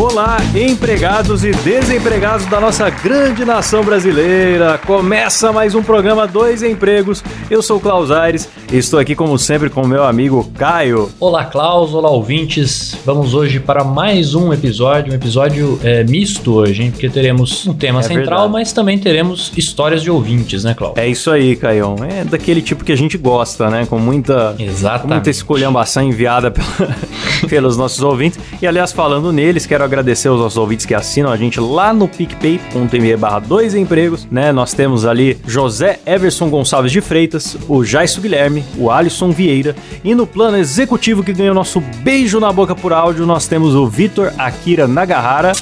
Olá, empregados e desempregados da nossa grande nação brasileira. Começa mais um programa Dois Empregos. Eu sou o Klaus Aires e estou aqui, como sempre, com o meu amigo Caio. Olá, Klaus. Olá, ouvintes. Vamos hoje para mais um episódio, um episódio é, misto hoje, hein? Porque teremos um tema É central, verdade. mas também teremos histórias de ouvintes, né, Klaus? É isso aí, Caião. É daquele tipo que a gente gosta, né? Com muita, com muita escolhambação enviada pela- pelos nossos ouvintes. E, aliás, falando neles, quero agradecer aos nossos ouvintes que assinam a gente lá no picpay.me barra dois empregos, né? Nós temos ali José Everson Gonçalves de Freitas, o Jaisso Guilherme, o Alisson Vieira e no plano executivo que ganhou nosso beijo na boca por áudio, nós temos o Vitor Akira Nagahara.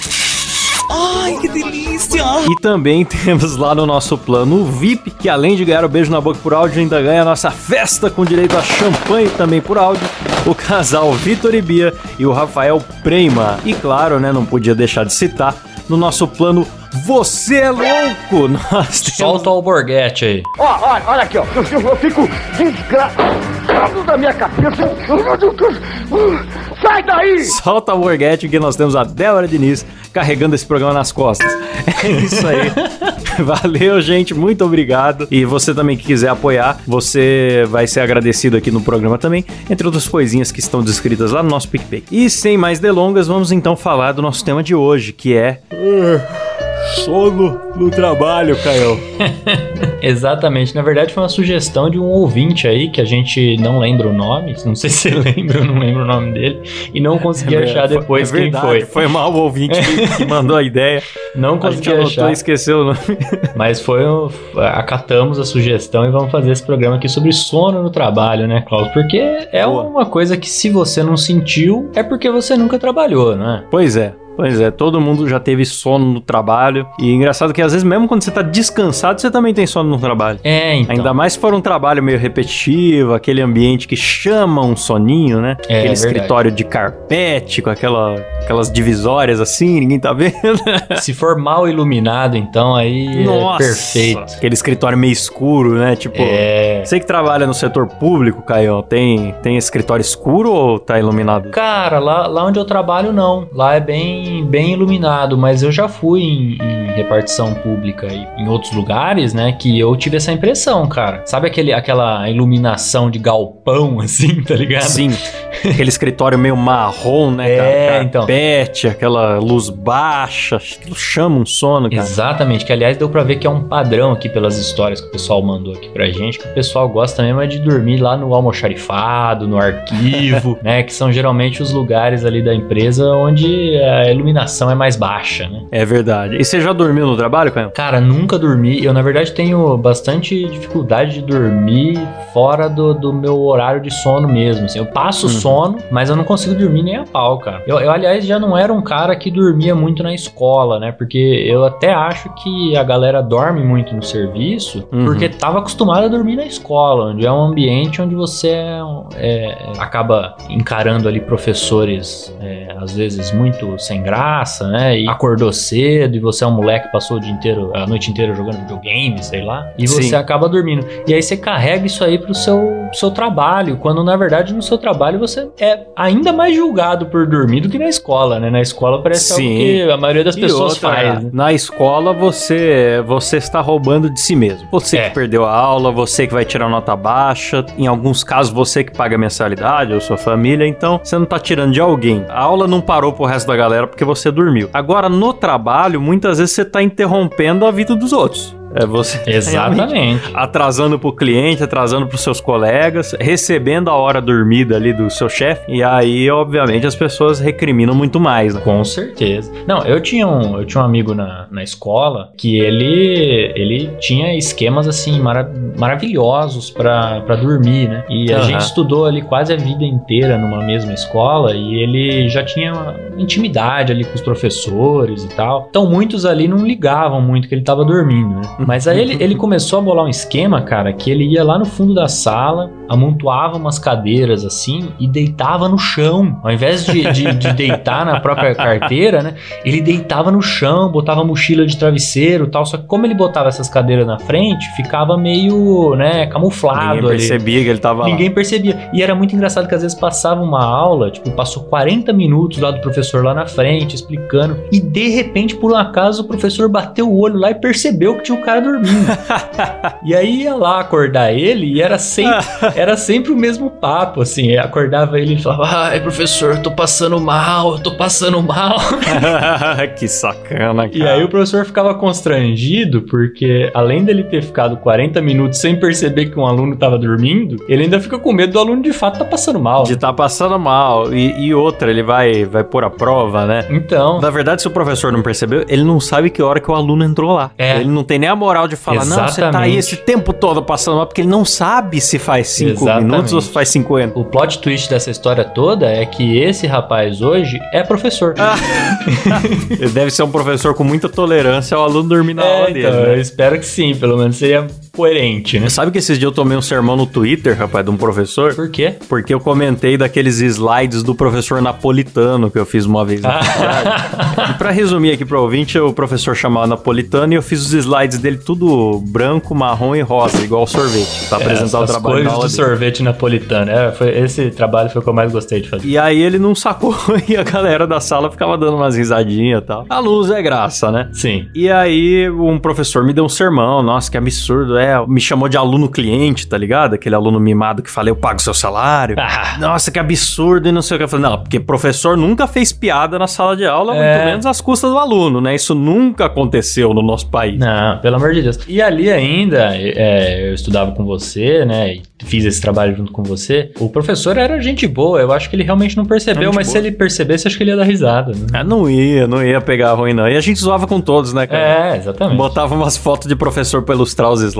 Ai, que delícia! E também temos lá no nosso plano o VIP, que além de ganhar o beijo na boca por áudio, ainda ganha a nossa festa com direito a champanhe também por áudio. O casal Vitor e Bia e o Rafael Prema. E claro, né, não podia deixar de citar, no nosso plano Você é Louco! Nós temos... Solta o alborguete aí. Ó, olha, olha aqui, ó. Eu, eu- eu fico desgraçado da minha cabeça. Sai daí! Solta o Borghetti que nós temos a Débora Diniz carregando esse programa nas costas. É isso aí. Valeu, gente. Muito obrigado. E você também que quiser apoiar, você vai ser agradecido aqui no programa também, entre outras coisinhas que estão descritas lá no nosso PicPay. E sem mais delongas, vamos então falar do nosso tema de hoje, que é... Sono no trabalho, Caio. Exatamente. Na verdade, foi uma sugestão de um ouvinte aí, que a gente não lembra o nome. Não sei se você lembra, não lembro o nome dele. E não consegui achar depois é quem verdade, foi. Foi mal o ouvinte que- que mandou a ideia. Não A gente consegui anotou achar. esqueceu o nome. Mas foi acatamos a sugestão e vamos fazer esse programa aqui sobre sono no trabalho, né, Klaus? Porque é Boa. uma coisa que se você não sentiu, é porque você nunca trabalhou, né? Pois é. Pois é, todo mundo já teve sono no trabalho. E engraçado que às vezes, mesmo quando você tá descansado, você também tem sono no trabalho. É, então. Ainda mais se for um trabalho meio repetitivo, aquele ambiente que chama um soninho, né? É, aquele verdade. escritório de carpete, com aquela, aquelas divisórias assim, ninguém tá vendo. Se for mal iluminado, então aí é perfeito. Aquele escritório meio escuro, né? Tipo, É. você que trabalha no setor público, Caio, tem, tem escritório escuro ou tá iluminado? Cara, lá, lá onde eu trabalho, não. Lá é bem, bem iluminado, mas eu já fui em, em repartição pública e em outros lugares, né, que eu tive essa impressão, cara. Sabe aquele, aquela iluminação de galpão, assim, tá ligado? Sim. Aquele escritório meio marrom, né? É, cara? então. Carpete, aquela luz baixa. Aquilo chama um sono, cara. Exatamente, que aliás deu pra ver que é um padrão aqui pelas histórias que o pessoal mandou aqui pra gente, que o pessoal gosta mesmo é de dormir lá no almoxarifado, no arquivo, né, que são geralmente os lugares ali da empresa onde a iluminação é mais baixa, né. É verdade. E você já dormiu no trabalho, Caio? Cara, nunca dormi. Eu, na verdade, tenho bastante dificuldade de dormir fora do, do meu horário de sono mesmo. assim. eu passo Uhum. sono, mas eu não consigo dormir nem a pau, cara. Eu, eu, aliás, já não era um cara que dormia muito na escola, né? Porque eu até acho que a galera dorme muito no serviço Uhum. porque tava acostumada a dormir na escola, onde é um ambiente onde você é, é, acaba encarando ali professores, é, às vezes muito sem graça, né? E acordou cedo e você é um moleque que passou o dia inteiro, a noite inteira jogando videogame, sei lá, e você Sim. acaba dormindo. E aí você carrega isso aí pro seu, seu trabalho, quando na verdade no seu trabalho você é ainda mais julgado por dormir do que na escola, né? Na escola parece algo Sim. que a maioria das E pessoas outra, faz. né? Na escola você você está roubando de si mesmo. Você É. que perdeu a aula, você que vai tirar nota baixa, em alguns casos você que paga a mensalidade ou sua família, então você não tá tirando de alguém. A aula não parou pro resto da galera porque você dormiu. Agora no trabalho, muitas vezes você tá interrompendo a vida dos outros. É você Exatamente. atrasando pro cliente, atrasando pros seus colegas, recebendo a hora dormida ali do seu chefe. E aí, obviamente, as pessoas recriminam muito mais, né? Com certeza. Não, eu tinha um, eu tinha um amigo na, na escola que ele, ele tinha esquemas assim mara- maravilhosos pra pra dormir, né? E a gente estudou ali quase a vida inteira numa mesma escola e ele já tinha intimidade ali com os professores e tal. Então muitos ali não ligavam muito que ele tava dormindo, né? Mas aí ele, ele começou a bolar um esquema, cara, que ele ia lá no fundo da sala, amontoava umas cadeiras assim e deitava no chão. Ao invés de, de, de deitar na própria carteira, né? Ele deitava no chão, botava mochila de travesseiro e tal. Só que como ele botava essas cadeiras na frente, ficava meio, né, camuflado Ninguém ali. percebia que ele tava lá. Ninguém percebia. E era muito engraçado que às vezes passava uma aula, tipo, passou 40 minutos lá do professor lá na frente, explicando, e de repente, por um acaso, o professor bateu o olho lá e percebeu que tinha um cara dormindo. e aí ia lá acordar ele e era sempre, era sempre o mesmo papo, assim. Acordava ele e falava: Ai, professor, eu tô passando mal, eu tô passando mal. que sacana, cara. E aí o professor ficava constrangido porque além dele ter ficado 40 minutos sem perceber que um aluno tava dormindo, ele ainda fica com medo do aluno de fato tá passando mal. De tá passando mal. E, e outra, ele vai, vai pôr a prova, né? Então, Na verdade, se o professor não percebeu, ele não sabe que hora que o aluno entrou lá. É. Ele não tem nem a moral de falar, não, você tá aí Exatamente. esse tempo todo passando mal, porque ele não sabe se faz 5 Exatamente. minutos ou se faz 50. o plot twist dessa história toda é que esse rapaz hoje é professor. Ele deve ser um professor com muita tolerância ao aluno dormir na É, aula então, dele. eu Né? espero que sim, pelo menos seria coerente, né? Sabe que esses dias eu tomei um sermão no Twitter, rapaz, de um professor? Por quê? Porque eu comentei daqueles slides do professor napolitano que eu fiz uma vez na faculdade. E pra resumir aqui pro ouvinte, o professor chamava napolitano e eu fiz os slides dele tudo branco, marrom e rosa, igual sorvete, pra apresentar o É, trabalho do dele. sorvete napolitano. É, foi, esse trabalho foi o que eu mais gostei de fazer. E aí ele não sacou e a galera da sala ficava dando umas risadinhas e tal. Alunos é graça, né? Sim. E aí um professor me deu um sermão, nossa, que absurdo, é, me chamou de aluno cliente, tá ligado? Aquele aluno mimado que fala, eu pago seu salário. Ah, Nossa, que absurdo e não sei o que. Eu falei, não, porque professor nunca fez piada na sala de aula, É. muito menos às custas do aluno, né? Isso nunca aconteceu no nosso país. Não, pelo amor de Deus. E ali ainda, é, eu estudava com você, né? E fiz esse trabalho junto com você. O professor era gente boa, eu acho que ele realmente não percebeu, Gente mas boa. se ele percebesse, acho que ele ia dar risada. Né? Ah, não ia, não ia pegar ruim, não. E a gente zoava com todos, né, cara? É, exatamente. Botava umas fotos de professor pra ilustrar os slides.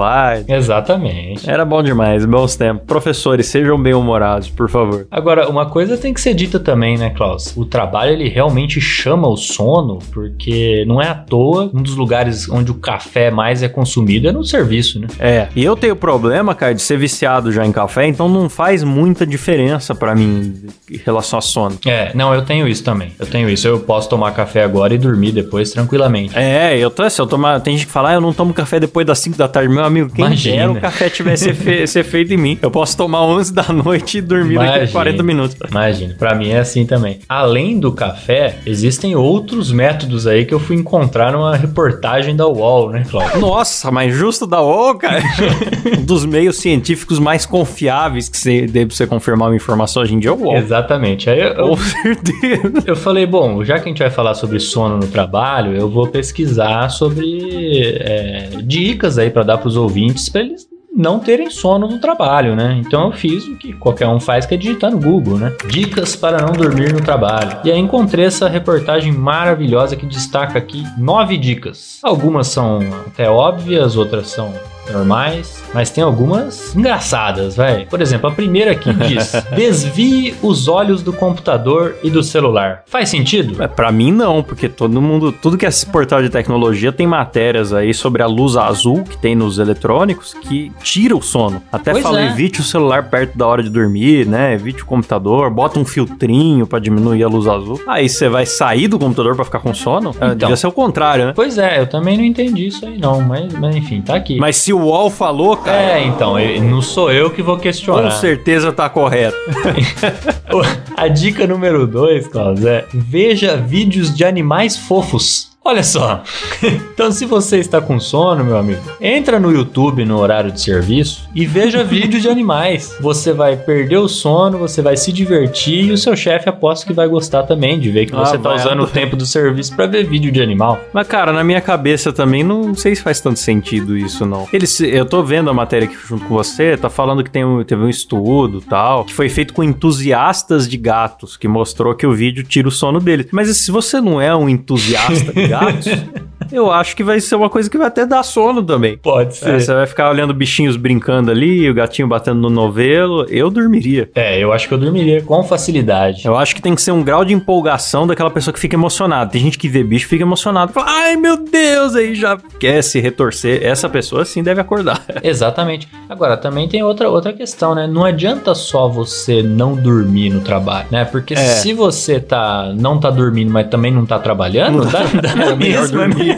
Exatamente. Era bom demais, bons tempos. Professores, sejam bem-humorados, por favor. Agora, uma coisa tem que ser dita também, né, Klaus? O trabalho, ele realmente chama o sono, porque não é à toa um dos lugares onde o café mais é consumido é no serviço, né? É, e eu tenho problema, cara, de ser viciado já em café, então não faz muita diferença pra mim em relação a sono. É, não, eu tenho isso também. Eu tenho isso. Eu posso tomar café agora e dormir depois tranquilamente. É, eu tô, se eu tomar, tem gente que fala, ah, eu não tomo café depois das 5 da tarde. Meu amigo, quem Imagina. dera o café tivesse fe- ser feito em mim. Eu posso tomar 11 da noite e dormir daqui a Imagina. 40 minutos. Imagina, pra mim é assim também. Além do café, existem outros métodos aí que eu fui encontrar numa reportagem da UOL, né, Cláudio? Nossa, mas justo da O, cara. um dos meios científicos mais confiáveis que você deve você confirmar uma informação hoje em dia é o UOL. Exatamente. Aí eu, eu, Com certeza. eu falei, bom, já que a gente vai falar sobre sono no trabalho, eu vou pesquisar sobre é, dicas aí pra dar pros ouvintes pra eles não terem sono no trabalho, né? Então eu fiz o que qualquer um faz, que é digitar no Google, né? Dicas para não dormir no trabalho. E aí encontrei essa reportagem maravilhosa que destaca aqui nove dicas. Algumas são até óbvias, outras são normais, mas tem algumas engraçadas, vai. Por exemplo, a primeira aqui diz: desvie os olhos do computador e do celular. Faz sentido? É, pra mim não, porque todo mundo, tudo que é esse portal de tecnologia tem matérias aí sobre a luz azul que tem nos eletrônicos que tira o sono. Até Pois fala, é. evite o celular perto da hora de dormir, né? Evite o computador, bota um filtrinho pra diminuir a luz azul. Aí você vai sair do computador pra ficar com sono? É, Então. devia ser o contrário, né? Pois é, eu também não entendi isso aí não, mas, mas enfim, tá aqui. Mas se o UOL falou, cara, É, então, não sou eu que vou com questionar. certeza tá correto. A dica número 2, Klaus, é veja vídeos de animais fofos. Olha só. então, se você está com sono, meu amigo, entra no YouTube no horário de serviço e veja vídeo de animais. Você vai perder o sono, você vai se divertir e o seu chefe aposta que vai gostar também de ver que Ah, você está usando o tempo do serviço para ver vídeo de animal. Mas, cara, na minha cabeça também não sei se faz tanto sentido isso, não. Eles, eu tô vendo a matéria aqui junto com você, tá falando que tem um, teve um estudo tal, que foi feito com entusiastas de gatos, que mostrou que o vídeo tira o sono deles. Mas se você não é um entusiasta de gatos, gatos. eu acho que vai ser uma coisa que vai até dar sono também. Pode ser. É, você vai ficar olhando bichinhos brincando ali, o gatinho batendo no novelo, eu dormiria. É, eu acho que eu dormiria com facilidade. Eu acho que tem que ser um grau de empolgação daquela pessoa que fica emocionada. Tem gente que vê bicho e fica emocionado. Fala, ai meu Deus, aí já quer se retorcer. Essa pessoa sim deve acordar. Exatamente. Agora, também tem outra, outra questão, né? Não adianta só você não dormir no trabalho, né? Porque É. se você tá, não tá dormindo, mas também não tá trabalhando, dá, dá na É melhor dormir.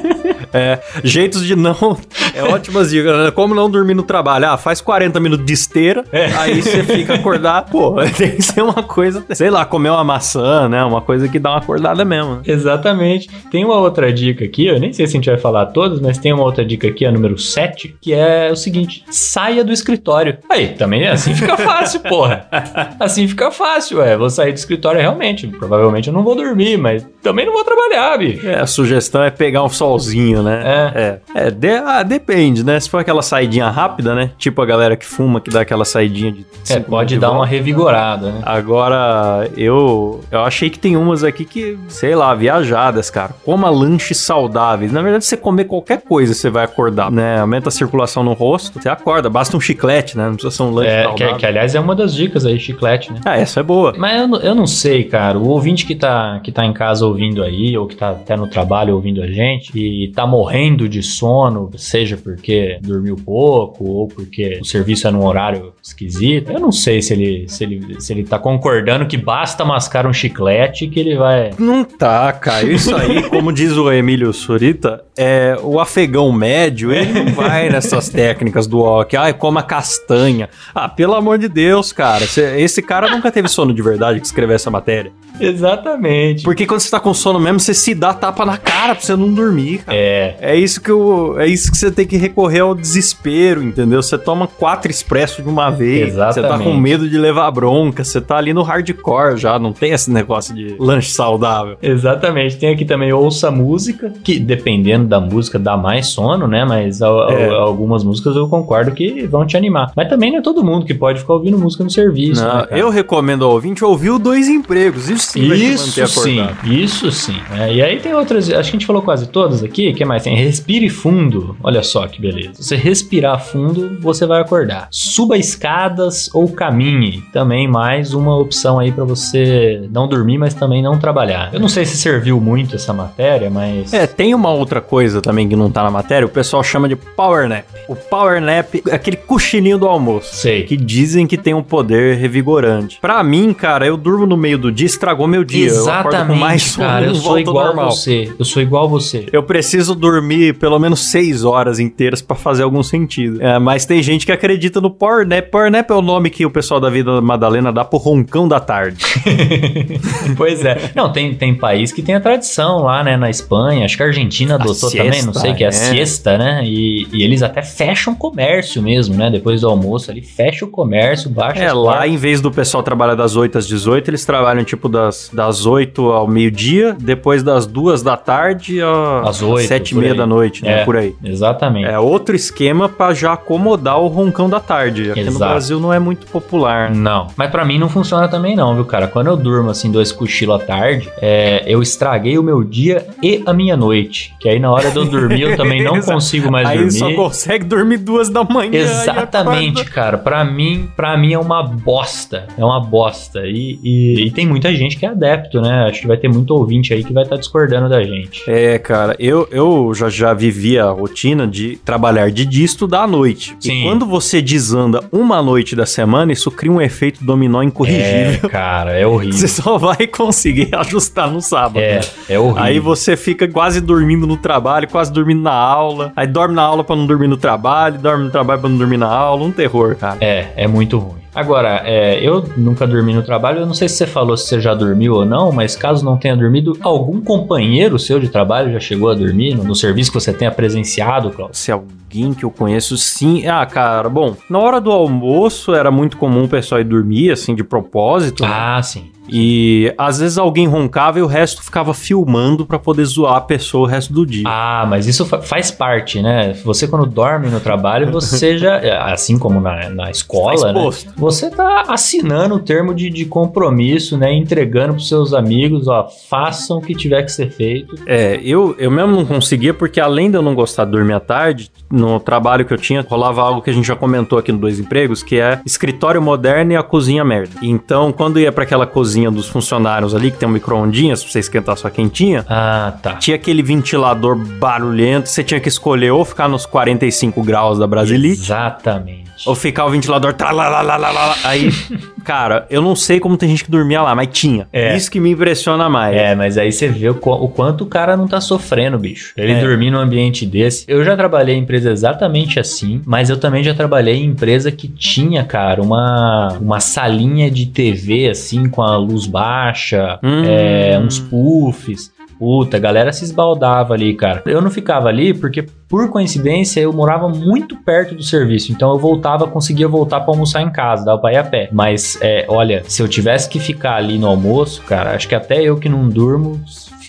É, jeitos de não. É ótimas dicas. né? Como não dormir no trabalho? Ah, faz 40 minutos de esteira, aí você fica acordado. Pô, tem que ser uma coisa, sei lá, comer uma maçã, né? Uma coisa que dá uma acordada mesmo. Exatamente. Tem uma outra dica aqui, eu nem sei se a gente vai falar todas, mas tem uma outra dica aqui, a número 7, que é o seguinte: saia do escritório. Aí, também assim fica fácil, porra. Assim fica fácil, é. Vou sair do escritório realmente. Provavelmente eu não vou dormir, mas também não vou trabalhar, bicho. É, a sugestão é pegar um solzinho, né? É. É, de- ah, depende, né? Se for aquela saidinha rápida, né? Tipo a galera que fuma, que dá aquela saidinha de. É, pode dar uma volta. revigorada, né? Agora, eu eu achei que tem umas aqui que, sei lá, viajadas, cara. Coma lanches saudáveis. Na verdade, você comer qualquer coisa, você vai acordar, né? Aumenta a circulação no rosto, você acorda. Basta um chiclete, né? Não precisa ser um lanche É, saudável. que, que, aliás é uma das dicas aí, chiclete, né? Ah, essa é boa. Mas eu, não- eu não sei, cara. O ouvinte que tá, que tá em casa ouvindo aí, ou que tá até no trabalho ouvindo a gente, e tá morrendo de sono, seja porque dormiu pouco, ou porque o serviço é num horário esquisito. Eu não sei se ele, se ele, se ele tá concordando que basta mascar um chiclete que ele vai. Não tá, cara. Isso aí, como diz o Emílio Surita, é o afegão médio, ele não vai nessas técnicas do ok. Ai, coma castanha. Ah, pelo amor de Deus, cara. Esse cara nunca teve sono de verdade que escreveu essa matéria. Exatamente. Porque quando você tá com sono mesmo, você se dá tapa na cara pra você não dormir, cara. É. É isso que eu, é isso que você tem que recorrer ao desespero, entendeu? Você toma quatro expressos de uma vez. Você tá Exatamente. com medo de levar bronca, você tá ali no hardcore já, não tem esse negócio de lanche saudável. Exatamente. Tem aqui também ouça música, que dependendo da música dá mais sono, né? Mas a- a- É. algumas músicas eu concordo que vão te animar. Mas também não é todo mundo que pode ficar ouvindo música no serviço. Não, né, eu recomendo ao ouvinte ouvir o Dois Empregos. Isso sim Isso sim, isso sim. É, e aí tem outras, acho que a gente falou quase todas aqui. O que mais tem? Respire fundo. Olha só que beleza. Se você respirar fundo, você vai acordar. Suba escadas ou caminhe. Também mais uma opção aí pra você não dormir, mas também não trabalhar. Eu não sei se serviu muito essa matéria, mas. É, tem uma outra coisa também que não tá na matéria, o pessoal chama de power nap. O power nap é aquele cochilinho do almoço. Sei. Que dizem que tem um poder revigorante. Pra mim, cara, eu durmo no meio do dia, estragou meu dia. eu Exatamente, mais sono cara. Eu sou igual a normal. você. Eu sou igual a você. Eu preciso dormir pelo menos seis horas inteiras pra fazer algum sentido. É, mas tem gente que acredita no Power Nap. Power Nap é o nome que o pessoal da Vida Madalena dá pro roncão da tarde. pois é. Não, tem, tem país que tem a tradição lá, né? Na Espanha. Acho que a Argentina adotou siesta, também, não sei, que é a siesta, né? E, e eles até fecham comércio mesmo, né? Depois do almoço ali, fecha o comércio, baixa É, lá em vez do pessoal trabalhar das 8 às 18, eles trabalham tipo das, das 8 ao meio-dia, depois das 2 da tarde às Às oito, 7 e meia aí. da noite, né? É. Por aí. Exatamente. É outro esquema pra já acomodar o roncão da tarde. Aqui no. Brasil não é muito popular. Não, mas pra mim não funciona também não, viu, cara? Quando eu durmo assim, dois cochilos à tarde, é, eu estraguei o meu dia e a minha noite. Que aí na hora de eu dormir eu também não consigo mais Aí dormir. só consegue dormir duas da manhã. Exatamente, cara. Pra mim, para mim é uma bosta. É uma bosta. E, e- e tem muita gente que é adepto, né? Acho que vai ter muito ouvinte aí que vai estar discordando da gente. É, cara, eu, eu já, já vivi a rotina de trabalhar de dia e estudar à noite. Sim. E quando você desanda uma noite da semana, isso cria um efeito dominó É, incorrigível. cara, é horrível. Você só vai conseguir ajustar no sábado. É, é horrível. Aí você fica quase dormindo no trabalho, quase dormindo na aula. Aí dorme na aula pra não dormir no trabalho, dorme no trabalho pra não dormir na aula. Um terror, cara. É, é muito ruim. Agora, é, eu nunca dormi no trabalho. Eu não sei se você falou se você já dormiu ou não, mas caso não tenha dormido, algum companheiro seu de trabalho já chegou a dormir no, no serviço que você tenha presenciado, Cláudio? Se alguém que eu conheço, sim. Ah, cara, bom, na hora do almoço era muito comum o pessoal ir dormir, assim, de propósito. né? Ah, sim. E às vezes alguém roncava e o resto ficava filmando pra poder zoar a pessoa o resto do dia. Ah, mas isso fa- faz parte, né? Você quando dorme no trabalho, você já, assim como na, na escola, né? Você tá assinando o termo de, de compromisso, né? Entregando pros seus amigos, ó, façam o que tiver que ser feito. É, eu, eu mesmo não conseguia, porque além de eu não gostar de dormir à tarde, no trabalho que eu tinha, rolava algo que a gente já comentou aqui no Dois Empregos, que é escritório moderno e a cozinha merda. Então, quando ia pra aquela cozinha dos funcionários ali, que tem um micro-ondinhas pra você esquentar sua quentinha, Ah, tá. tinha aquele ventilador barulhento, você tinha que escolher ou ficar nos 45 graus da Brasilite, Exatamente. Ou ficar o ventilador tralalalala. Aí, cara, eu não sei como tem gente que dormia lá, mas tinha. É. Isso que me impressiona mais. É, mas aí você vê o, o quanto o cara não tá sofrendo, bicho. Ele É. dormir num ambiente desse. Eu já trabalhei em empresa exatamente assim, mas eu também já trabalhei em empresa que tinha, cara, uma, uma salinha de TV, assim, com a luz baixa, Hum. é, uns puffs. Puta, a galera se esbaldava ali, cara. Eu não ficava ali porque, por coincidência, eu morava muito perto do serviço. Então eu voltava, conseguia voltar pra almoçar em casa, dava pra ir a pé. Mas, é, olha, se eu tivesse que ficar ali no almoço, cara, acho que até eu que não durmo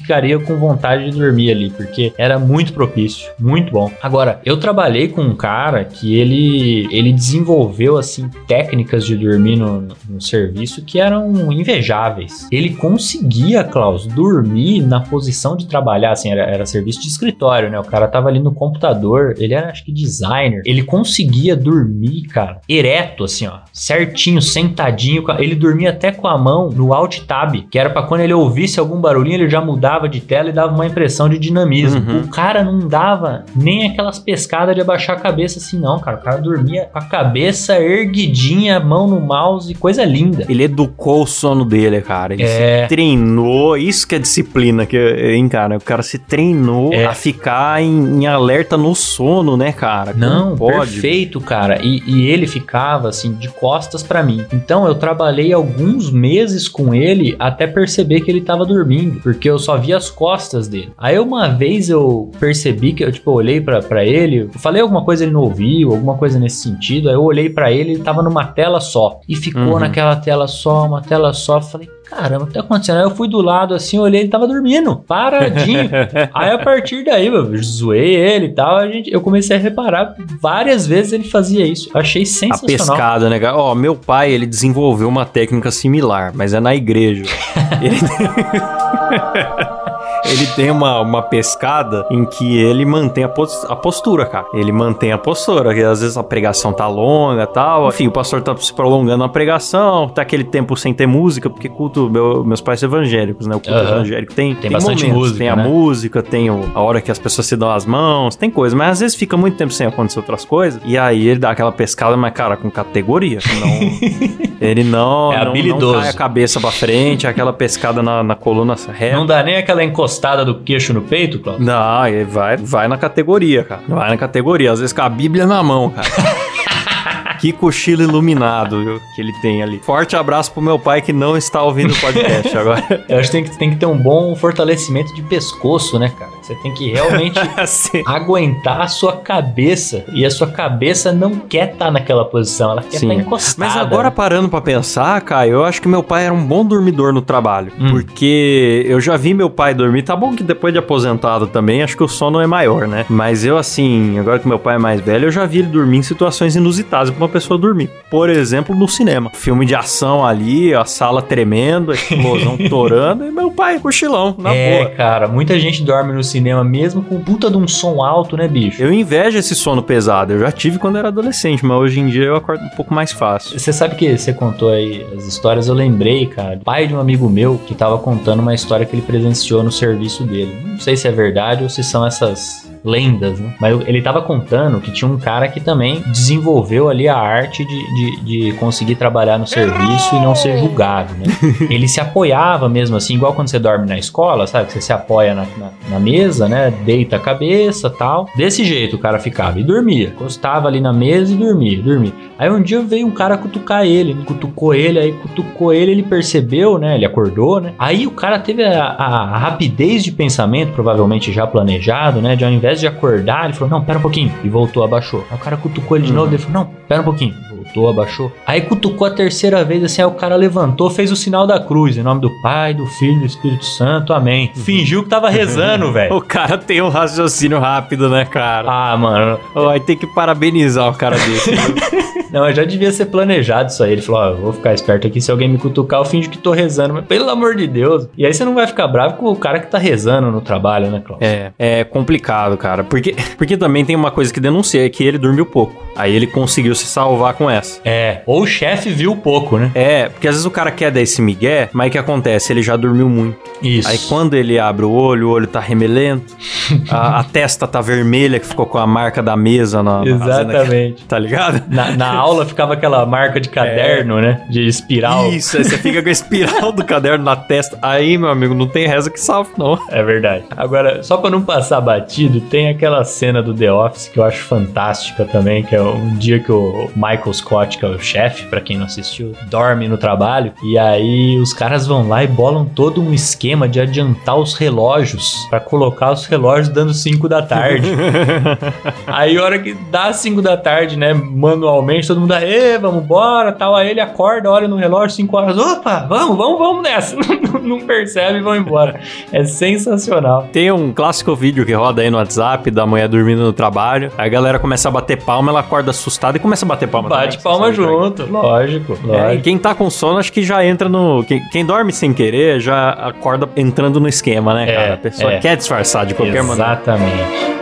ficaria com vontade de dormir ali, porque era muito propício, muito bom. Agora, eu trabalhei com um cara que ele ele desenvolveu assim técnicas de dormir no, no serviço que eram invejáveis. Ele conseguia, Klaus, dormir na posição de trabalhar, assim, era, era serviço de escritório, né? O cara tava ali no computador, ele era acho que designer. Ele conseguia dormir, cara, ereto assim, ó, certinho, sentadinho, ele dormia até com a mão no alt tab, que era pra quando ele ouvisse algum barulhinho, ele já mudava de tela e dava uma impressão de dinamismo. Uhum. O cara não dava nem aquelas pescadas de abaixar a cabeça assim, não, cara. O cara dormia com a cabeça erguidinha, mão no mouse, coisa linda. Ele educou o sono dele, cara. Ele É. se treinou. Isso que é disciplina, que, hein, cara? O cara se treinou É. a ficar em, em alerta no sono, né, cara? Não, Como pode? perfeito, cara. E, e ele ficava assim de costas pra mim. Então eu trabalhei alguns meses com ele até perceber que ele tava dormindo, porque eu só via as costas dele. Aí uma vez eu percebi que eu tipo eu olhei pra pra ele, falei alguma coisa ele não ouviu, alguma coisa nesse sentido. Aí eu olhei pra ele, ele tava numa tela só e ficou Uhum. naquela tela só, uma tela só. Falei Caramba, o que tá acontecendo? Aí eu fui do lado assim, olhei, ele tava dormindo, paradinho. Aí a partir daí, eu zoei ele e tal, a gente, eu comecei a reparar várias vezes ele fazia isso. Eu achei A sensacional. pescada, né, cara? Ó, meu pai, ele desenvolveu uma técnica similar, mas é na igreja. ele... ele tem uma, uma pescada em que ele mantém a, pos- a postura, cara. Ele mantém a postura, que às vezes a pregação tá longa e tal. Enfim, o pastor tá se prolongando na pregação, tá aquele tempo sem ter música, porque culto, meu- meus pais são evangélicos, né? O culto Aham. evangélico tem, tem, bastante momentos, música, tem a né? música, tem o- a hora que as pessoas se dão as mãos, tem coisa, mas às vezes fica muito tempo sem acontecer outras coisas, e aí ele dá aquela pescada, mas cara, com categoria. Não, ele não, É não, não cai a cabeça pra frente, aquela pescada na, na coluna reta. Não dá nem aquela encostada do queixo no peito, Cláudio? Não, ele vai, vai na categoria, cara. Vai na categoria, às vezes com a Bíblia na mão, cara. Que cochilo iluminado viu, que ele tem ali. Forte abraço pro meu pai que não está ouvindo o podcast agora. Eu acho que tem, que tem que ter um bom fortalecimento de pescoço, né, cara? Você tem que realmente aguentar a sua cabeça. E a sua cabeça não quer estar naquela posição, ela quer estar encostada. Mas agora parando pra pensar, Caio, eu acho que meu pai era um bom dormidor no trabalho. Hum. Porque eu já vi meu pai dormir. Tá bom que depois de aposentado também, acho que o sono é maior, né? Mas eu, assim, agora que meu pai é mais velho, eu já vi ele dormir em situações inusitadas pra uma pessoa dormir. Por exemplo, no cinema. Filme de ação ali, a sala tremendo, a explosão torando, e meu pai cochilão, na é, boa. cara, muita gente dorme no cinema mesmo com puta de um som alto, né, bicho? Eu invejo esse sono pesado. Eu já tive quando era adolescente, mas hoje em dia eu acordo um pouco mais fácil. Você sabe que você contou aí as histórias, eu lembrei, cara, pai de um amigo meu que tava contando uma história que ele presenciou no serviço dele. Não sei se é verdade ou se são essas lendas, né? Mas ele tava contando que tinha um cara que também desenvolveu ali a arte de, de, de conseguir trabalhar no serviço e não ser julgado, né? Ele se apoiava mesmo assim, igual quando você dorme na escola, sabe? Que você se apoia na, na, na mesa, né? Deita a cabeça tal. Desse jeito o cara ficava e dormia. Encostava ali na mesa e dormia, dormia. Aí um dia veio um cara cutucar ele, né? cutucou ele, aí cutucou ele, ele percebeu, né? Ele acordou, né? Aí o cara teve a, a, a rapidez de pensamento, provavelmente já planejado, né? De ao invés de acordar, ele falou: Não, pera um pouquinho. E voltou, abaixou. Aí o cara cutucou ele de novo, ele falou: Não, pera um pouquinho. Voltou, abaixou. Aí cutucou a terceira vez, assim, aí o cara levantou, fez o sinal da cruz, em nome do Pai, do Filho do Espírito Santo, amém. Fingiu que tava rezando, velho. O cara tem um raciocínio rápido, né, cara? Ah, mano. Vai ter que parabenizar o cara desse. Não, mas já devia ser planejado isso aí. Ele falou: Ó, eu vou ficar esperto aqui. Se alguém me cutucar, eu finjo que tô rezando. Mas pelo amor de Deus. E aí você não vai ficar bravo com o cara que tá rezando no trabalho, né, Cláudio? É, é complicado, cara. Porque, porque também tem uma coisa que denuncia, é que ele dormiu pouco. Aí ele conseguiu se salvar com essa. É, ou o chefe viu pouco, né? É, porque às vezes o cara quer dar esse migué, mas o que acontece? Ele já dormiu muito. Isso. Aí quando ele abre o olho, o olho tá remelento, a, a testa tá vermelha, que ficou com a marca da mesa na. na- Exatamente. Tá ligado? Na, na aula ficava aquela marca de caderno, né? De espiral. Isso, aí você fica com a espiral do caderno na testa. Aí, meu amigo, não tem reza que salve, não. É verdade. Agora, só pra não passar batido, tem aquela cena do The Office que eu acho fantástica também, que é um dia que o Michael Scott, que é o chefe, pra quem não assistiu, dorme no trabalho, e aí os caras vão lá e bolam todo um esquema de adiantar os relógios pra colocar os relógios dando 5 da tarde. aí a hora que dá 5 da tarde, né, manualmente, todo mundo, ê, vamos embora, tal, aí ele acorda, olha no relógio, 5 horas, opa, vamos, vamos, vamos nessa. não percebe e vão embora. É sensacional. Tem um clássico vídeo que roda aí no WhatsApp da mulher dormindo no trabalho. Aí a galera começa a bater palma, ela acorda assustada e começa a bater palma. Bate também, palma né? junto, lógico, É, e lógico. quem tá com sono, acho que já entra no. Quem, quem dorme sem querer já acorda entrando no esquema, né, É, cara? A pessoa é. quer disfarçar de qualquer maneira. Exatamente.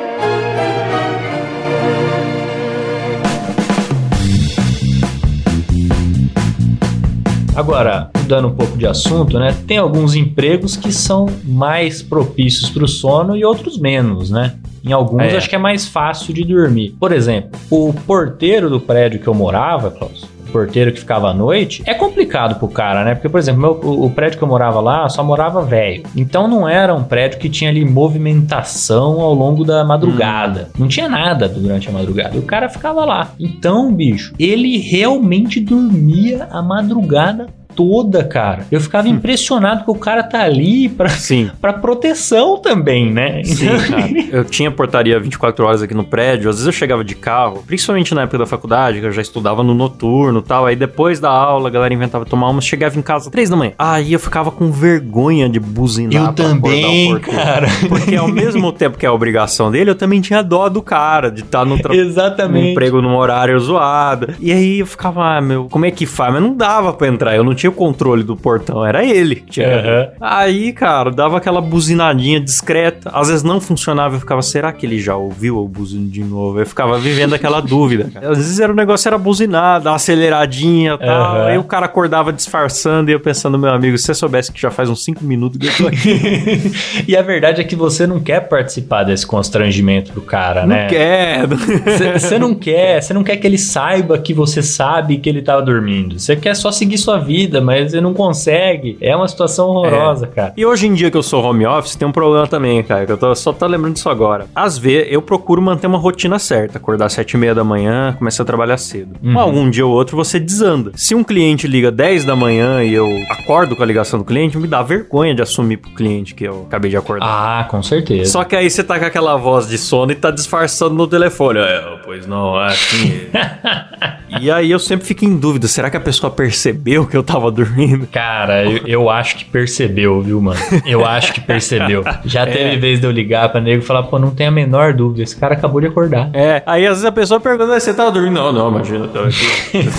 Agora, mudando um pouco de assunto, né? Tem alguns empregos que são mais propícios para o sono e outros menos, né? Em alguns É. acho que é mais fácil de dormir. Por exemplo, o porteiro do prédio que eu morava, Klaus, porteiro que ficava à noite, é complicado pro cara, né? Porque, por exemplo, meu- o, o prédio que eu morava lá só morava velho. Então não era um prédio que tinha ali movimentação ao longo da madrugada. Não tinha nada durante a madrugada. E o cara ficava lá. Então, bicho, ele realmente dormia a madrugada toda, cara. Eu ficava impressionado que o cara tá ali pra, Sim. pra proteção também, né? Sim, cara. Eu tinha portaria 24 horas aqui no prédio. Às vezes eu chegava de carro, principalmente na época da faculdade, que eu já estudava no noturno e tal. Aí depois da aula, a galera inventava tomar uma, chegava em casa três da manhã. Aí eu ficava com vergonha de buzinar. Eu o também, porteiro. cara. Porque ao mesmo tempo que é a obrigação dele, eu também tinha dó do cara, de estar no trabalho. Exatamente. Emprego num horário zoado. E aí eu ficava, ah, meu, como é que faz? Mas não dava pra entrar. Eu não tinha o controle do portão, era ele que tinha. Aham. Aí, cara, dava aquela buzinadinha discreta. Às vezes não funcionava, eu ficava, será que ele já ouviu o buzino de novo? Eu ficava vivendo aquela dúvida. cara. Às vezes era o negócio era uma aceleradinha e tal. Aham. Aí o cara acordava disfarçando e eu pensando, meu amigo, se você soubesse que já faz uns 5 minutos que eu tô aqui. e a verdade é que você não quer participar desse constrangimento do cara, não né? quero. Você não quer, você não quer que ele saiba que você sabe que ele tava dormindo. Você quer só seguir sua vida, mas você não consegue. É uma situação horrorosa, cara. E hoje em dia que eu sou home office, tem um problema também, cara, que eu tô, só tô lembrando disso agora. Às vezes, eu procuro manter uma rotina certa, acordar às sete e meia da manhã, começar a trabalhar cedo. Uhum. Algum dia ou outro você desanda. Se um cliente liga 10 da manhã e eu acordo com a ligação do cliente, me dá vergonha de assumir pro cliente que eu acabei de acordar. Ah, com certeza. Só que aí você tá com aquela voz de sono e tá disfarçando no telefone. É, pois não, é assim. e aí eu sempre fico em dúvida, será que a pessoa percebeu que eu tava dormindo? Cara, eu, eu acho que percebeu, viu, mano? Eu acho que percebeu. Já teve vez de eu ligar pra nego e falar, pô, não tem a menor dúvida, esse cara acabou de acordar. É, aí às vezes a pessoa pergunta, "Ah, você tava dormindo? Não, não, imagina, eu tava aqui.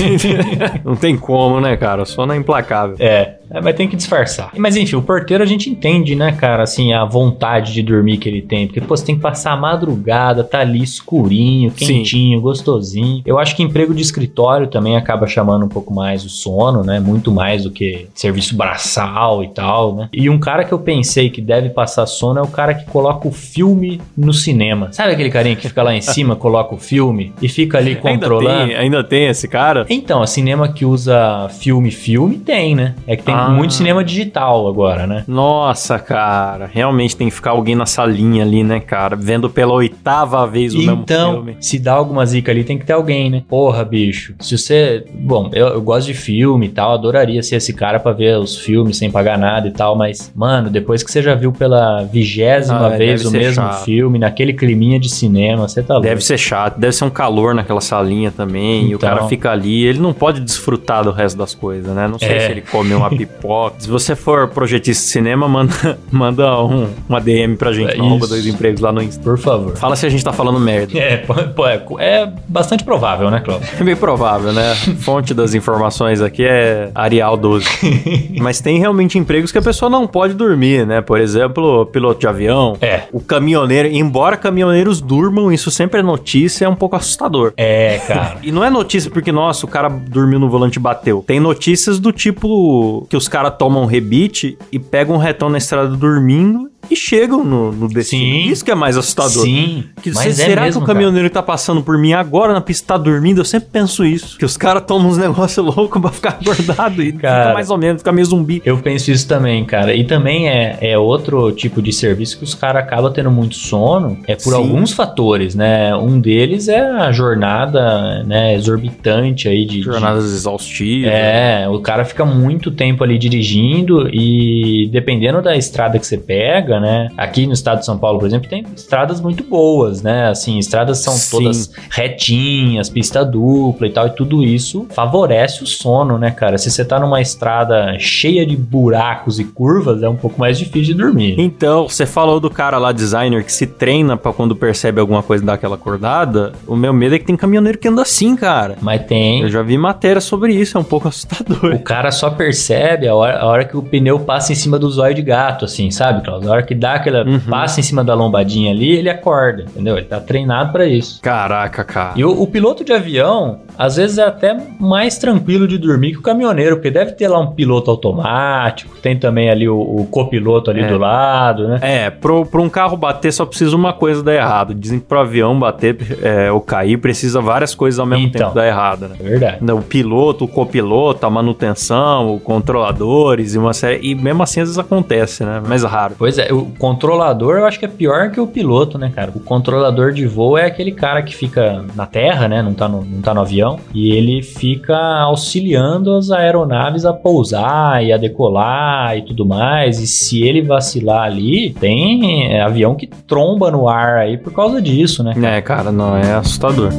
não tem como, né, cara? O sono é implacável. É. É, mas tem que disfarçar. Mas enfim, o porteiro a gente entende, né, cara, assim, a vontade de dormir que ele tem. Porque, pô, você tem que passar a madrugada, tá ali escurinho, quentinho, gostosinho. Eu acho que emprego de escritório também acaba chamando um pouco mais o sono, né? Muito mais do que serviço braçal e tal, né? E um cara que eu pensei que deve passar sono é o cara que coloca o filme no cinema. Sabe aquele carinha que fica lá em cima, coloca o filme e fica ali controlando? Ainda tem, ainda tem esse cara? Então, a cinema que usa filme, filme, tem, né? É que tem Ah. muito cinema digital agora, né? Nossa, cara, realmente tem que ficar alguém na salinha ali, né, cara? Vendo pela oitava vez o mesmo Então, filme. se dá alguma zica ali, tem que ter alguém, né? Porra, bicho. Se você. Bom, eu, eu gosto de filme e tal, adoraria ser esse cara pra ver os filmes sem pagar nada e tal, mas, mano, depois que você já viu pela vigésima Ah, vez o mesmo chato. filme, naquele climinha de cinema, você tá louco. Deve ser chato, deve ser um calor naquela salinha também. E o Então. cara fica ali, ele não pode desfrutar do resto das coisas, né? Não sei É. se ele come uma pipoca. se você for projetista de cinema, manda, manda um, uma DM pra gente É no arroba dois empregos lá no Insta. Por favor. Fala se a gente tá falando merda. É, é, é bastante provável, né, Cláudio? É bem provável, né? Fonte das informações aqui é Arial 12. Mas tem realmente empregos que a pessoa não pode dormir, né? Por exemplo, piloto de avião. É. O caminhoneiro, embora caminhoneiros durmam, isso sempre é notícia, é um pouco assustador. É, cara. E não é notícia porque, nossa, o cara dormiu no volante e bateu. Tem notícias do tipo que os caras tomam rebite e pegam um retão na estrada dormindo e chegam no, no destino. Sim. Isso que é mais assustador. Sim, Que mas se- é será mesmo, que o caminhoneiro que tá passando por mim agora na pista tá dormindo? Eu sempre penso isso. Que os caras tomam uns negócios loucos pra ficar acordado e Cara. fica mais ou menos, fica meio zumbi. Eu penso isso também, cara. E também é, é outro tipo de serviço que os caras acabam tendo muito sono, é por Sim. alguns fatores, né? Um deles é a jornada, né, exorbitante aí de... de- Jornadas exaustivas. É, o cara fica muito tempo ali dirigindo e dependendo da estrada que você pega, né? Aqui no estado de São Paulo, por exemplo, tem estradas muito boas, né? Assim, estradas são Sim. todas retinhas, pista dupla e tal, e tudo isso favorece o sono, né, cara? Se você tá numa estrada cheia de buracos e curvas, é um pouco mais difícil de dormir. Então, você falou do cara lá, designer, que se treina pra quando percebe alguma coisa dar aquela acordada. O meu medo é que tem caminhoneiro que anda assim, cara. Mas tem. Eu já vi matéria sobre isso, é um pouco O assustador. cara só percebe a hora, a hora que o pneu passa em cima do zóio de gato, assim, sabe, Claudio? Hora que dá aquela. Uhum. passa em cima da lombadinha ali, ele acorda, entendeu? Ele tá treinado pra isso. Caraca, cara. E o, o piloto de avião, às vezes é até mais tranquilo de dormir que o caminhoneiro, porque deve ter lá um piloto automático, tem também ali o, o copiloto ali É. do lado, né? É, pro, pro um carro bater só precisa uma coisa dar errado. Dizem que pro avião bater é, ou cair precisa várias coisas ao mesmo Então. tempo dar errado, né? É verdade. O piloto, o copiloto, a manutenção, o controladores e uma série. E mesmo assim às vezes acontece, né? Mais raro. Pois é, o controlador eu acho que é pior que o piloto, né, cara? O controlador de voo é aquele cara que fica na terra, né? Não tá no, não tá no avião. E ele fica auxiliando as aeronaves a pousar e a decolar e tudo mais. E se ele vacilar ali, tem é, avião que tromba no ar aí por causa disso, né? É, cara, não, é assustador.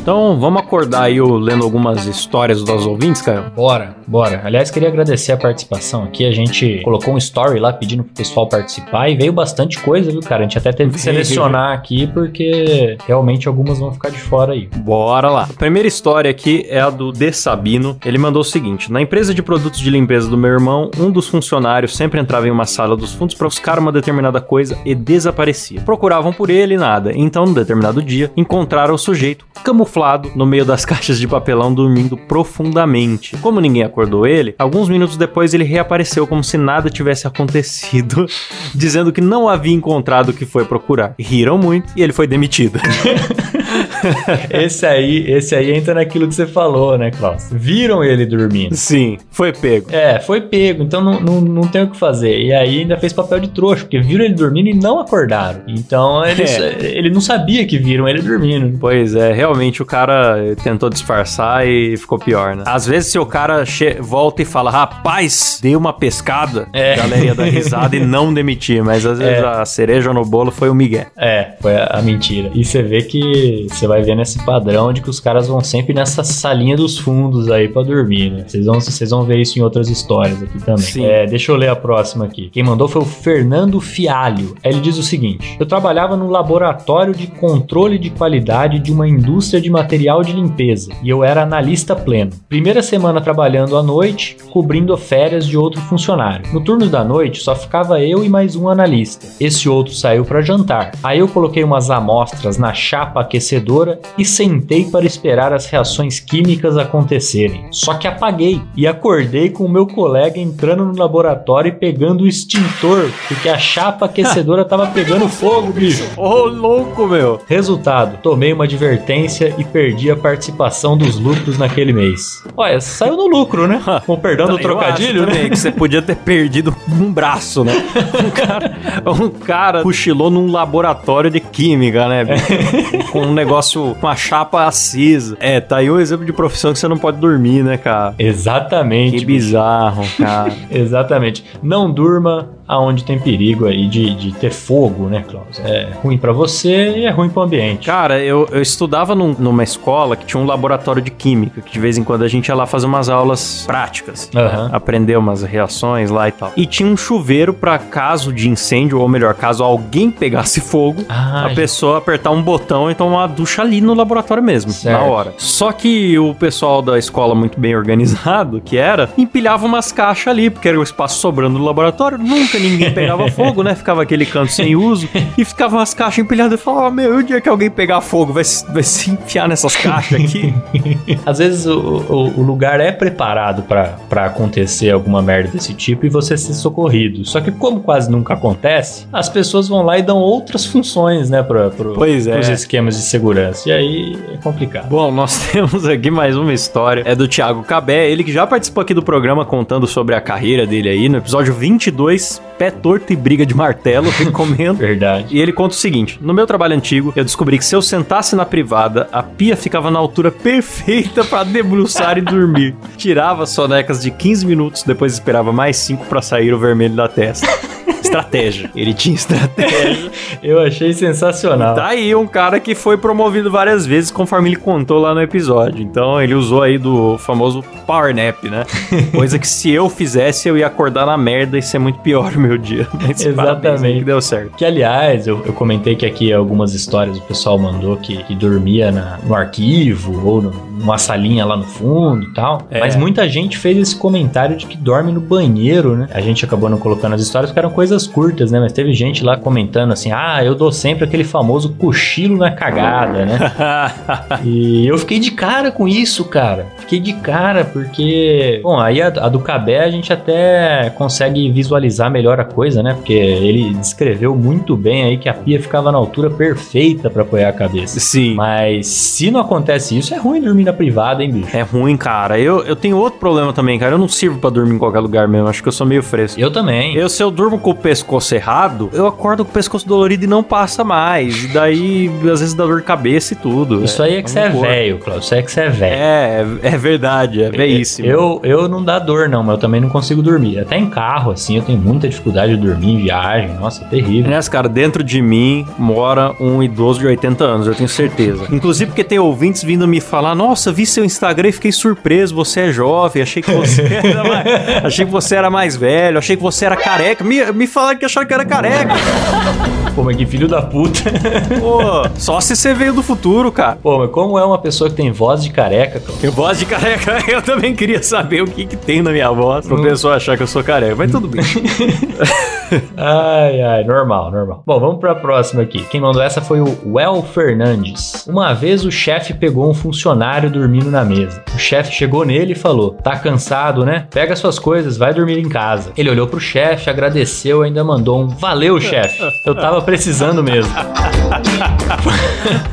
Então, vamos acordar aí eu lendo algumas histórias dos ouvintes, Caio? Bora, bora. Aliás, queria agradecer a participação aqui. A gente colocou um story lá pedindo pro pessoal participar e veio bastante coisa, viu, cara? A gente até teve que selecionar aqui porque realmente algumas vão ficar de fora aí. Bora lá. A primeira história aqui é a do De Sabino. Ele mandou o seguinte: Na empresa de produtos de limpeza do meu irmão, um dos funcionários sempre entrava em uma sala dos fundos para buscar uma determinada coisa e desaparecia. Procuravam por ele e nada. Então, num determinado dia, encontraram o sujeito camuflado no meio das caixas de papelão dormindo profundamente. Como ninguém acordou ele, alguns minutos depois ele reapareceu como se nada tivesse acontecido, dizendo que não havia encontrado o que foi procurar. Riram muito e ele foi demitido. Esse aí, esse aí entra naquilo que você falou, né, Klaus? Viram ele dormindo. Sim, foi pego. É, foi pego, então não, não, não tem o que fazer. E aí ainda fez papel de trouxa, porque viram ele dormindo e não acordaram. Então ele, É. ele não sabia que viram ele dormindo. Pois é, realmente o cara tentou disfarçar e ficou pior, né? Às vezes, se o cara volta e fala, rapaz, dei uma pescada, É. a galera ia dar risada e não demitir, mas às vezes É. a cereja no bolo foi o Miguel. É, foi a, a mentira. E você vê que você vai vendo esse padrão de que os caras vão sempre nessa salinha dos fundos aí pra dormir, né? Vocês vão, vocês vão ver isso em outras histórias aqui também. Sim. É, deixa eu ler a próxima aqui. Quem mandou foi o Fernando Fialho. Ele diz o seguinte: Eu trabalhava no laboratório de controle de qualidade de uma indústria de material de limpeza e eu era analista pleno. Primeira semana trabalhando à noite, cobrindo férias de outro funcionário. No turno da noite só ficava eu e mais um analista. Esse outro saiu para jantar. Aí eu coloquei umas amostras na chapa aquecedora e sentei para esperar as reações químicas acontecerem. Só que apaguei e acordei com o meu colega entrando no laboratório e pegando o extintor, porque a chapa aquecedora tava pegando fogo, bicho. Ô, louco, meu. Resultado: tomei uma advertência e perdi a participação dos lucros naquele mês. Olha, saiu no lucro, né? Com o perdão do trocadilho, né? também que você podia ter perdido um braço, né? Um cara, um cara cochilou num laboratório de química, né? bicho? com um negócio, com a chapa acesa. É, tá aí um exemplo de profissão que você não pode dormir, né, cara? Exatamente. Que bizarro, cara. Exatamente. Não durma aonde tem perigo aí de, de ter fogo, né, Klaus? É ruim pra você e é ruim pro ambiente. Cara, eu, eu estudava num- numa escola que tinha um laboratório de química, que de vez em quando a gente ia lá fazer umas aulas práticas. Aham. Aprender umas reações lá e tal. E tinha um chuveiro pra caso de incêndio, ou melhor, caso alguém pegasse fogo, Ah, a pessoa apertar um botão e tomar uma ducha ali no laboratório mesmo, Certo. na hora. Só que o pessoal da escola, muito bem organizado, que era, empilhava umas caixas ali, porque era o espaço sobrando no laboratório. Nunca ninguém pegava fogo, né? Ficava aquele canto sem uso. E ficavam as caixas empilhadas. Eu falava, meu, e o dia que alguém pegar fogo vai, se- vai se enfiar nessas caixas aqui? Às vezes o, o- o lugar é preparado pra pra acontecer alguma merda desse tipo e você ser socorrido. Só que como quase nunca acontece, as pessoas vão lá e dão outras funções, né, pra, pro, Pois é. pros esquemas de segurança. E aí é complicado. Bom, nós temos aqui mais uma história. É do Thiago Cabé, ele que já participou aqui do programa contando sobre a carreira dele aí, no episódio 22, Pé Torto e Briga de Martelo, recomendo. Verdade. E ele conta o seguinte: no meu trabalho antigo, eu descobri que se eu sentasse na privada, a pia ficava na altura perfeita pra debruçar e dormir. Tirava sonecas de 15 minutos, depois esperava mais 5 pra sair o vermelho da testa. Estratégia. Ele tinha estratégia. Eu achei sensacional. Tá aí um cara que foi promovido várias vezes, conforme ele contou lá no episódio. Então ele usou aí do famoso power nap, né? Coisa que se eu fizesse, eu ia acordar na merda e ser muito pior o meu dia. Mas Exatamente. que deu certo. Que, aliás, eu, eu comentei que aqui algumas histórias o pessoal mandou que, que dormia na- no arquivo ou no- numa salinha lá no fundo e tal. É. Mas muita gente fez esse comentário de que dorme no banheiro, né? A gente acabou não colocando as histórias porque eram coisas curtas, né? Mas teve gente lá comentando assim: ah, eu dou sempre aquele famoso cochilo na cagada, né? E eu fiquei de cara com isso, cara. Fiquei de cara, porque. Bom, aí a, a do Cabé a gente até consegue visualizar melhor a coisa, né? Porque ele descreveu muito bem aí que a pia ficava na altura perfeita pra apoiar a cabeça. Sim. Mas se não acontece isso, é ruim dormir na privada, hein, bicho? É ruim, cara. Eu, eu tenho outro problema também, cara. Eu não sirvo pra dormir em qualquer lugar mesmo. Acho que eu sou meio fresco. Eu também. Eu, se eu durmo com o pescoço errado, eu acordo com o pescoço dolorido e não passa mais. E daí, às vezes, dá dor de cabeça e tudo. Isso aí é que você é uma loucura. velho, Claudio. Isso aí é que você é velho. É, é verdade, é veíssimo. Eu, eu não dá dor, não, mas eu também não consigo dormir. Até em carro, assim, eu tenho muita dificuldade de dormir em viagem. Nossa, é terrível. Aliás, cara, dentro de mim mora um idoso de 80 anos, eu tenho certeza. Inclusive porque tem ouvintes vindo me falar: Nossa, vi seu Instagram e fiquei surpreso, você é jovem, achei que você era mais, achei que você era mais velho, achei que você era careca. Me, me falaram que acharam que era careca. Pô, mas que filho da puta. Pô, só se você veio do futuro, cara. Pô, mas como é uma pessoa que tem voz de careca, Claudio? Eu voz de careca, eu também queria saber o que, que tem na minha voz pro pessoal achar que eu sou careca, mas tudo bem. Ai, ai, normal, normal. Bom, vamos pra próxima aqui. Quem mandou essa foi o Well Fernandes. Uma vez o chefe pegou um funcionário dormindo na mesa. O chefe chegou nele e falou: Tá cansado, né? Pega suas coisas, vai dormir em casa. Ele olhou pro chefe, agradeceu ainda mandou um Valeu, chefe. Eu tava precisando mesmo.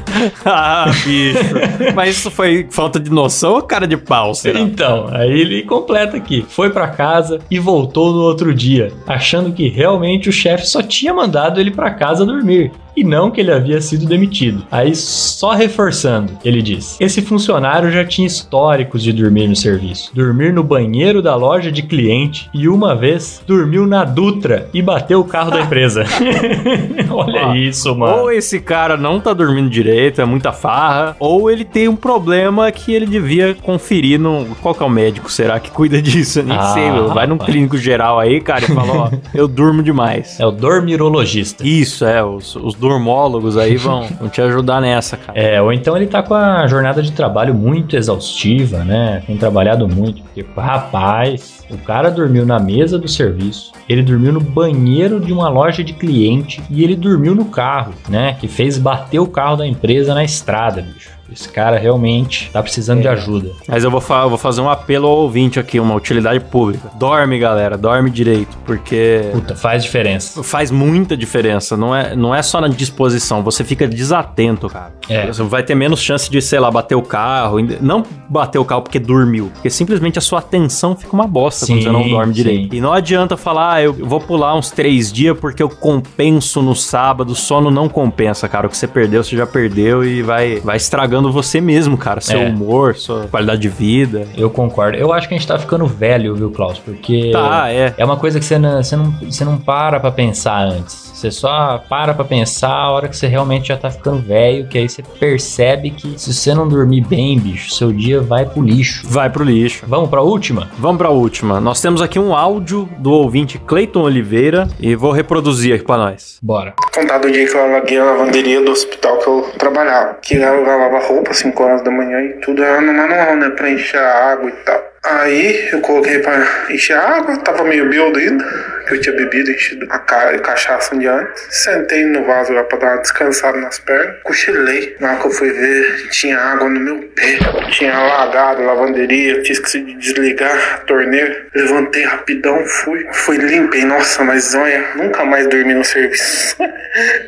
ah, bicho. Mas isso foi falta de noção ou cara de pau, será? Então, aí ele completa aqui. Foi pra casa e voltou no outro dia, achando que realmente o chefe só tinha mandado ele pra casa dormir. E não que ele havia sido demitido. Aí, só reforçando, ele diz: esse funcionário já tinha históricos de dormir no serviço, dormir no banheiro da loja de cliente e uma vez dormiu na Dutra e bateu o carro da empresa. Olha isso, mano. Ou esse cara não tá dormindo direito, é muita farra, ou ele tem um problema que ele devia conferir no. Qual que é o médico? Será que cuida disso? Eu Nem Ah, sei, meu. Vai num clínico geral aí, cara, e fala, ó, eu durmo demais. É o dormirologista. Isso, é, os, os dormólogos aí vão, vão te ajudar nessa, cara. É, ou então ele tá com a jornada de trabalho muito exaustiva, né? Tem trabalhado muito. Porque, rapaz, o cara dormiu na mesa do serviço, ele dormiu no banheiro de uma loja de cliente e ele dormiu no carro, né? Que fez bater o carro da empresa na estrada, bicho. Esse cara realmente tá precisando de ajuda. Mas eu vou, eu vou fazer um apelo ao ouvinte aqui, uma utilidade pública. Dorme, galera, dorme direito, porque Puta, faz diferença. faz muita diferença. Não é, não é só na disposição, você fica desatento, cara. É. Você vai ter menos chance de, sei lá, bater o carro. Não bater o carro porque dormiu, porque simplesmente a sua atenção fica uma bosta quando Sim, você não dorme sim. direito. E não adianta falar, ah, eu vou pular uns três dias porque eu compenso no sábado. Sono não compensa, cara. O que você perdeu, você já perdeu e vai, vai estragando você mesmo, cara. Seu É. humor, sua qualidade de vida. Eu concordo. Eu acho que a gente tá ficando velho, viu, Klaus? Porque. Tá, é. É uma coisa que você não, você não, você não para pra pensar antes. Você só para pra pensar a hora que você realmente já tá ficando velho, que aí você percebe que se você não dormir bem, bicho, seu dia vai pro lixo. Vai pro lixo. Vamos pra última? Vamos pra última. Nós temos aqui um áudio do ouvinte Cleiton Oliveira e vou reproduzir aqui pra nós. Bora. contar do dia que eu alaguei a lavanderia do hospital que eu trabalhava. Que eu lavava roupa às 5 horas da manhã e tudo era no manual, né? Pra encher a água e tal. Aí eu coloquei pra encher a água, tava meio bêbado ainda, que eu tinha bebido, enchido a ca cachaça um dia antes. Sentei no vaso lá pra dar uma descansada nas pernas, cochilei. Na hora que eu fui ver, tinha água no meu pé, tinha alagado a lavanderia, tinha esquecido de desligar a torneira. Levantei rapidão, fui, fui limpei. Nossa, mas olha, nunca mais dormi no serviço.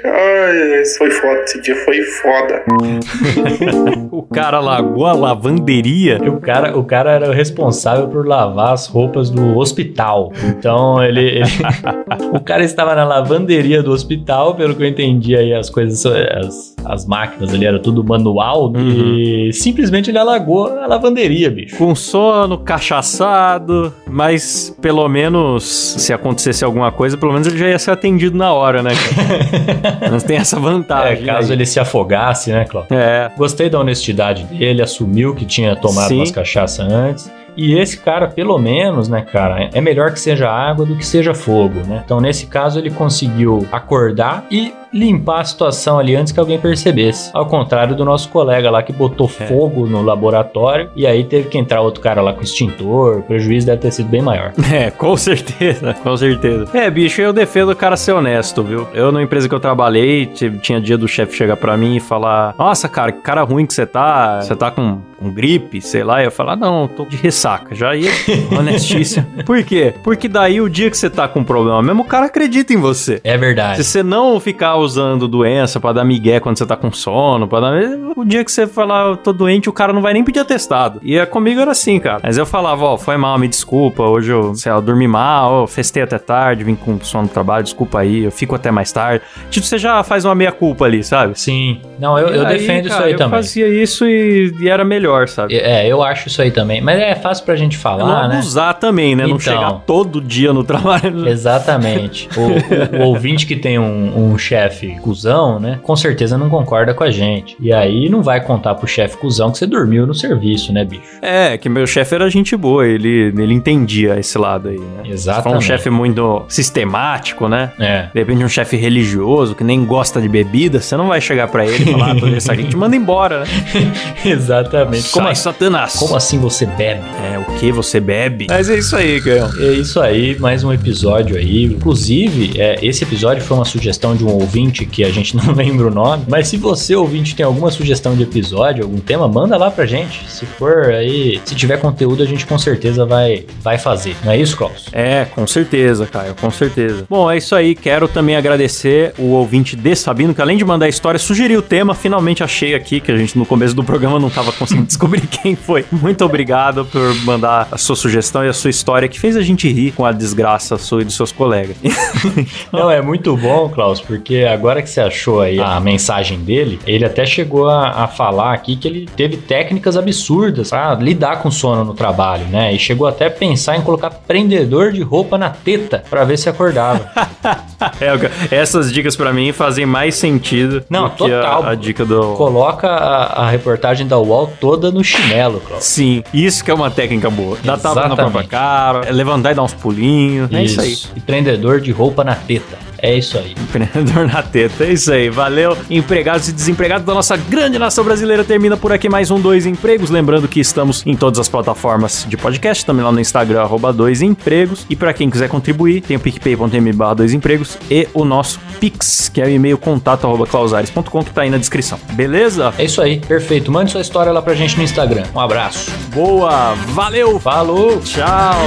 Ai, foi foda, esse dia foi foda. O cara largou a lavanderia. O cara, o cara era o responsável por lavar as roupas do hospital. Então ele. ele- o cara estava na lavanderia do hospital, pelo que eu entendi aí, as coisas, as, as máquinas ali era tudo manual. E simplesmente ele alagou a lavanderia, bicho. Com sono, cachaçado, mas pelo menos se acontecesse alguma coisa, pelo menos ele já ia ser atendido na hora, né? mas tem essa É, vantagem. caso aí. ele se afogasse, né, Cláudio? É. Gostei da honestidade dele, assumiu que tinha tomado Sim. umas cachaça antes. E esse cara, pelo menos, né, cara, é melhor que seja água do que seja fogo, né? Então, nesse caso, ele conseguiu acordar e limpar a situação ali antes que alguém percebesse. Ao contrário do nosso colega lá que botou É. fogo no laboratório e aí teve que entrar outro cara lá com extintor. O prejuízo deve ter sido bem maior. É, com certeza, com certeza. É, bicho, eu defendo o cara ser honesto, viu? Eu, na empresa que eu trabalhei, tinha dia do chefe chegar pra mim e falar: Nossa, cara, que cara ruim que você tá. Você tá com, com gripe, sei lá. E eu falar: Não, tô de ressaca. Já ia honestíssimo. Por quê? Porque daí o dia que você tá com problema mesmo, o cara acredita em você. É verdade. Se você não ficar usando doença pra dar migué quando você tá com sono, pra dar... o dia que você falar eu tô doente, o cara não vai nem pedir atestado. E é, comigo era assim, cara. Mas eu falava, ó, foi mal, me desculpa, hoje eu, sei lá, eu dormi mal, eu festei até tarde, vim com sono no trabalho, desculpa aí, eu fico até mais tarde. Tipo, você já faz uma meia-culpa ali, sabe? Sim. Não, eu, eu aí, defendo isso cara, aí eu também. fazia isso e, e era melhor, sabe? É, eu acho isso aí também. Mas é fácil pra gente não falar, né? abusar também, né? Não Então. chegar todo dia no trabalho. Exatamente. O, o- o ouvinte que tem um, um chefe cuzão, né? Com certeza não concorda com a gente. E aí não vai contar pro chefe cuzão que você dormiu no serviço, né, bicho? É, que meu chefe era gente boa, ele, ele entendia esse lado aí, né? Se for um Exatamente. chefe muito sistemático, né? É. De repente um chefe religioso que nem gosta de bebida, você não vai chegar pra ele e falar, ah, essa gente manda embora, né? Exatamente. Como, Sai, assim, Satanás. como assim você bebe? É, o que você bebe? Mas é isso aí, Gael. É isso aí, mais um episódio aí. Inclusive, é, esse episódio foi uma sugestão de um ouvinte que a gente não lembra o nome. Mas se você, ouvinte, tem alguma sugestão de episódio, algum tema, manda lá pra gente. Se for aí, se tiver conteúdo, a gente com certeza vai, vai fazer. Não é isso, Klaus? É, com certeza, Caio, com certeza. Bom, é isso aí. Quero também agradecer o ouvinte de Sabino, que além de mandar a história, sugeriu o tema. Finalmente achei aqui, que a gente no começo do programa não tava conseguindo descobrir quem foi. Muito obrigado por mandar a sua sugestão e a sua história, que fez a gente rir com a desgraça sua e dos seus colegas. Não, é muito bom, Klaus, porque agora que você achou aí a mensagem dele, ele até chegou a, a falar aqui que ele teve técnicas absurdas pra lidar com sono no trabalho, né? E chegou até a pensar em colocar prendedor de roupa na teta pra ver se acordava. É, essas dicas pra mim fazem mais sentido Não, do que a- total. a, dica do. Coloca a, a reportagem da UOL toda no chinelo, Cláudio. Sim, isso que é uma técnica boa. Dá tapa na própria cara, levantar e dar uns pulinhos. É isso aí. E prendedor de roupa na teta. É isso aí. Empreendedor na teta, é isso aí. Valeu, empregados e desempregados da nossa grande nação brasileira. Termina por aqui mais um Dois Empregos. Lembrando que estamos em todas as plataformas de podcast, também lá no Instagram, arroba Dois Empregos. E para quem quiser contribuir, tem o picpay.me barra Dois Empregos e o nosso Pix, que é o e-mail contato arroba clausares.com, que tá aí na descrição. Beleza? É isso aí. Perfeito. Mande sua história lá pra gente no Instagram. Um abraço. Boa, valeu, Falou! tchau!